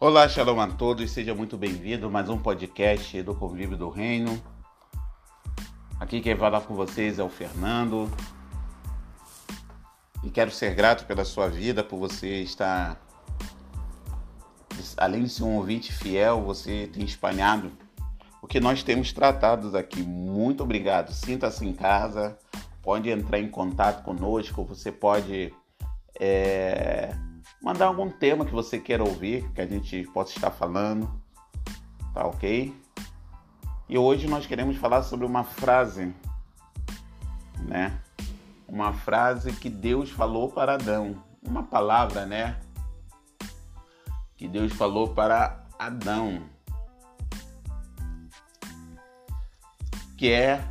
Olá, shalom a todos, seja muito bem-vindo a mais um podcast do Convívio do Reino. Aqui quem vai falar com vocês é o Fernando. E quero ser grato pela sua vida, por você estar, além de ser um ouvinte fiel, você tem espalhado o que nós temos tratado aqui. Muito obrigado. Sinta-se em casa, pode entrar em contato conosco, você pode. É mandar algum tema que você queira ouvir, que a gente possa estar falando, tá ok? E hoje nós queremos falar sobre uma frase, né? Uma frase que Deus falou para Adão, uma palavra, né? Que Deus falou para Adão, que é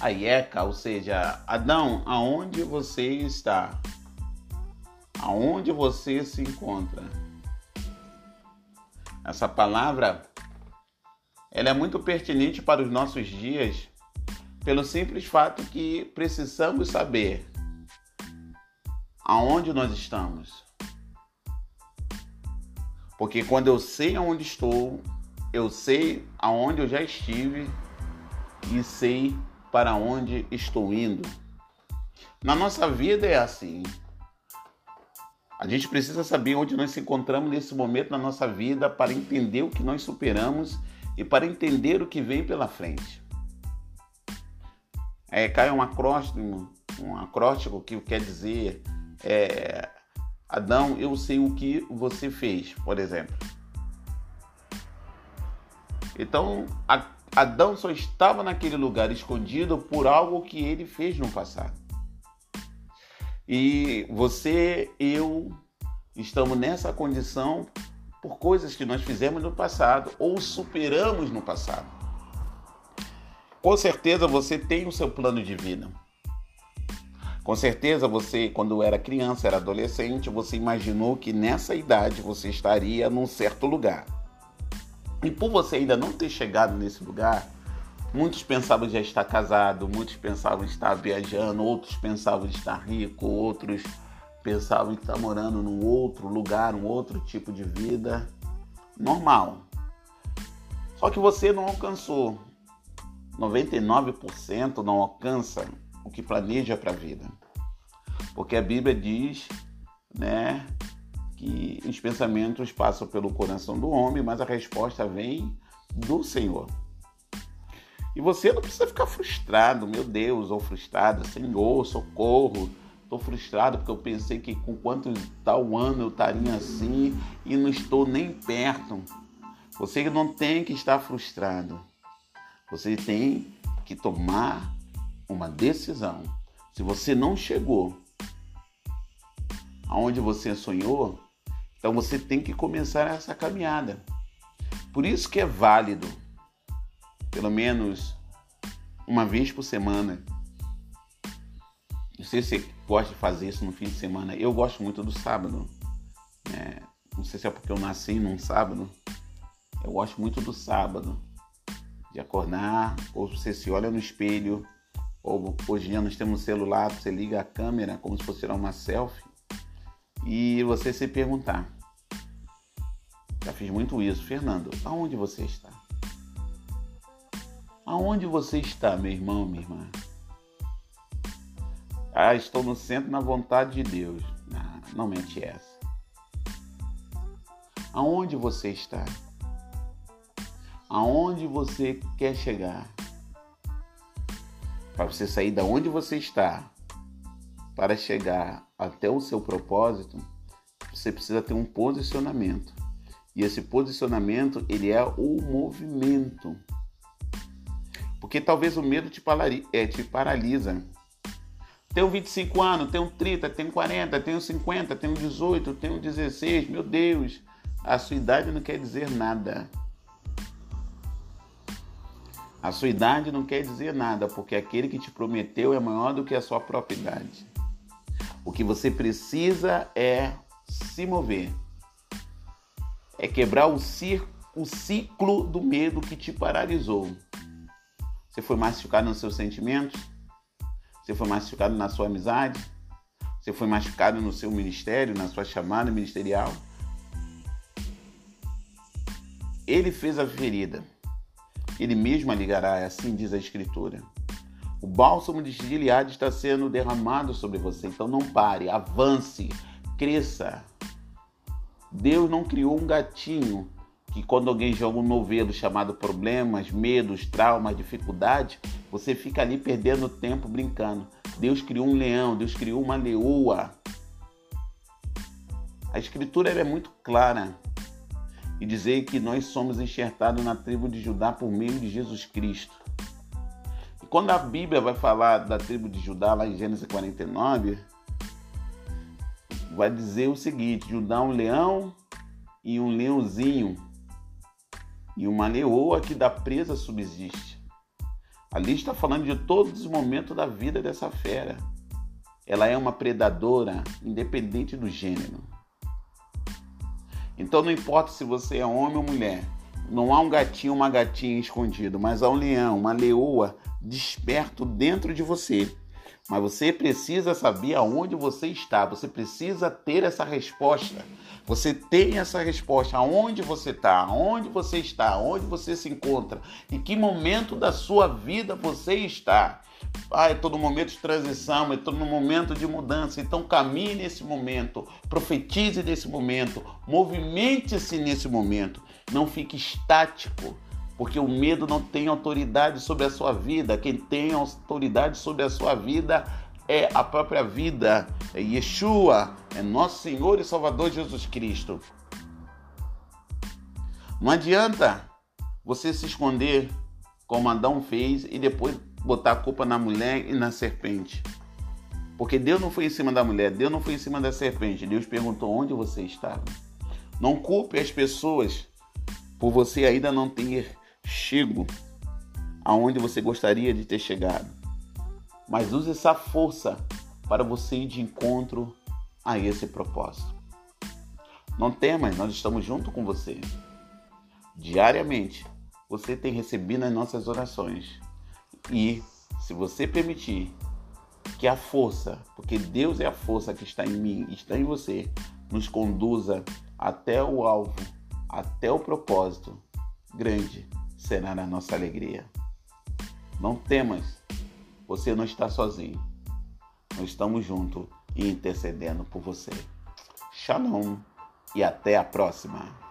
a Ieca, ou seja, Adão, aonde você está? Aonde você se encontra. Essa palavra ela é muito pertinente para os nossos dias pelo simples fato que precisamos saber aonde nós estamos. Porque quando eu sei aonde estou, eu sei aonde eu já estive e sei para onde estou indo. Na nossa vida é assim. A gente precisa saber onde nós se encontramos nesse momento na nossa vida para entender o que nós superamos e para entender o que vem pela frente. É, cai um acróstico, um acróstico que quer dizer é, Adão, eu sei o que você fez, por exemplo. Então, Adão só estava naquele lugar escondido por algo que ele fez no passado. E você, eu, estamos nessa condição por coisas que nós fizemos no passado ou superamos no passado. Com certeza você tem o seu plano de vida. Com certeza você, quando era criança, era adolescente, você imaginou que nessa idade você estaria num certo lugar. E por você ainda não ter chegado nesse lugar, Muitos pensavam já estar casado, muitos pensavam estar viajando, outros pensavam estar rico, outros pensavam estar morando num outro lugar, um outro tipo de vida normal. Só que você não alcançou. 99% não alcança o que planeja para a vida. Porque a Bíblia diz, né, que os pensamentos passam pelo coração do homem, mas a resposta vem do Senhor. E você não precisa ficar frustrado, meu Deus, ou frustrada, Senhor, socorro. Estou frustrado porque eu pensei que com quanto tal ano eu estaria assim e não estou nem perto. Você não tem que estar frustrado. Você tem que tomar uma decisão. Se você não chegou aonde você sonhou, então você tem que começar essa caminhada. Por isso que é válido pelo menos uma vez por semana. Não sei se você gosta de fazer isso no fim de semana. Eu gosto muito do sábado. É, não sei se é porque eu nasci num sábado. Eu gosto muito do sábado. De acordar, ou você se olha no espelho, ou hoje em dia nós temos um celular, você liga a câmera como se fosse tirar uma selfie, e você se perguntar. Já fiz muito isso. Fernando, aonde você está? Aonde você está, meu irmão, minha irmã? Ah, estou no centro na vontade de Deus. Não, não mente essa. Aonde você está? Aonde você quer chegar? Para você sair da onde você está para chegar até o seu propósito, você precisa ter um posicionamento. E esse posicionamento, ele é o movimento. Porque talvez o medo te, é, te paralisa. Tenho 25 anos, tenho 30, tenho 40, tenho 50, tenho 18, tenho 16. Meu Deus, a sua idade não quer dizer nada. A sua idade não quer dizer nada, porque aquele que te prometeu é maior do que a sua própria idade. O que você precisa é se mover, é quebrar o, o ciclo do medo que te paralisou. Você foi machucado nos seus sentimentos? Você foi machucado na sua amizade? Você foi machucado no seu ministério, na sua chamada ministerial? Ele fez a ferida. Ele mesmo a ligará, assim diz a Escritura. O bálsamo de Gileade está sendo derramado sobre você. Então não pare, avance, cresça. Deus não criou um gatinho que quando alguém joga um novelo chamado problemas, medos, traumas, dificuldades, você fica ali perdendo tempo brincando. Deus criou um leão, Deus criou uma leoa. A escritura é muito clara e dizer que nós somos enxertados na tribo de Judá por meio de Jesus Cristo. E quando a Bíblia vai falar da tribo de Judá, lá em Gênesis 49, vai dizer o seguinte: Judá é um leão e um leãozinho, e uma leoa que da presa subsiste. Ali está falando de todos os momentos da vida dessa fera. Ela é uma predadora, independente do gênero. Então não importa se você é homem ou mulher, não há um gatinho ou uma gatinha escondido, mas há um leão, uma leoa desperto dentro de você. Mas você precisa saber aonde você está, você precisa ter essa resposta. Você tem essa resposta, aonde você está, aonde você está, aonde você se encontra, em que momento da sua vida você está. Ah, estou no momento de transição, estou no momento de mudança. Então caminhe nesse momento, profetize nesse momento, movimente-se nesse momento. Não fique estático, porque o medo não tem autoridade sobre a sua vida. Quem tem autoridade sobre a sua vida é a própria vida, é Yeshua, é nosso Senhor e Salvador Jesus Cristo. Não adianta você se esconder como Adão fez e depois botar a culpa na mulher e na serpente. Porque Deus não foi em cima da mulher, Deus não foi em cima da serpente. Deus perguntou onde você estava. Não culpe as pessoas por você ainda não ter chego aonde você gostaria de ter chegado. Mas use essa força para você ir de encontro a esse propósito. Não temas, nós estamos junto com você. Diariamente, você tem recebido as nossas orações e, se você permitir que a força, porque Deus é a força que está em mim, está em você, nos conduza até o alvo, até o propósito, grande será a nossa alegria. Não temas, você não está sozinho. Nós estamos juntos e intercedendo por você. Shalom e até a próxima.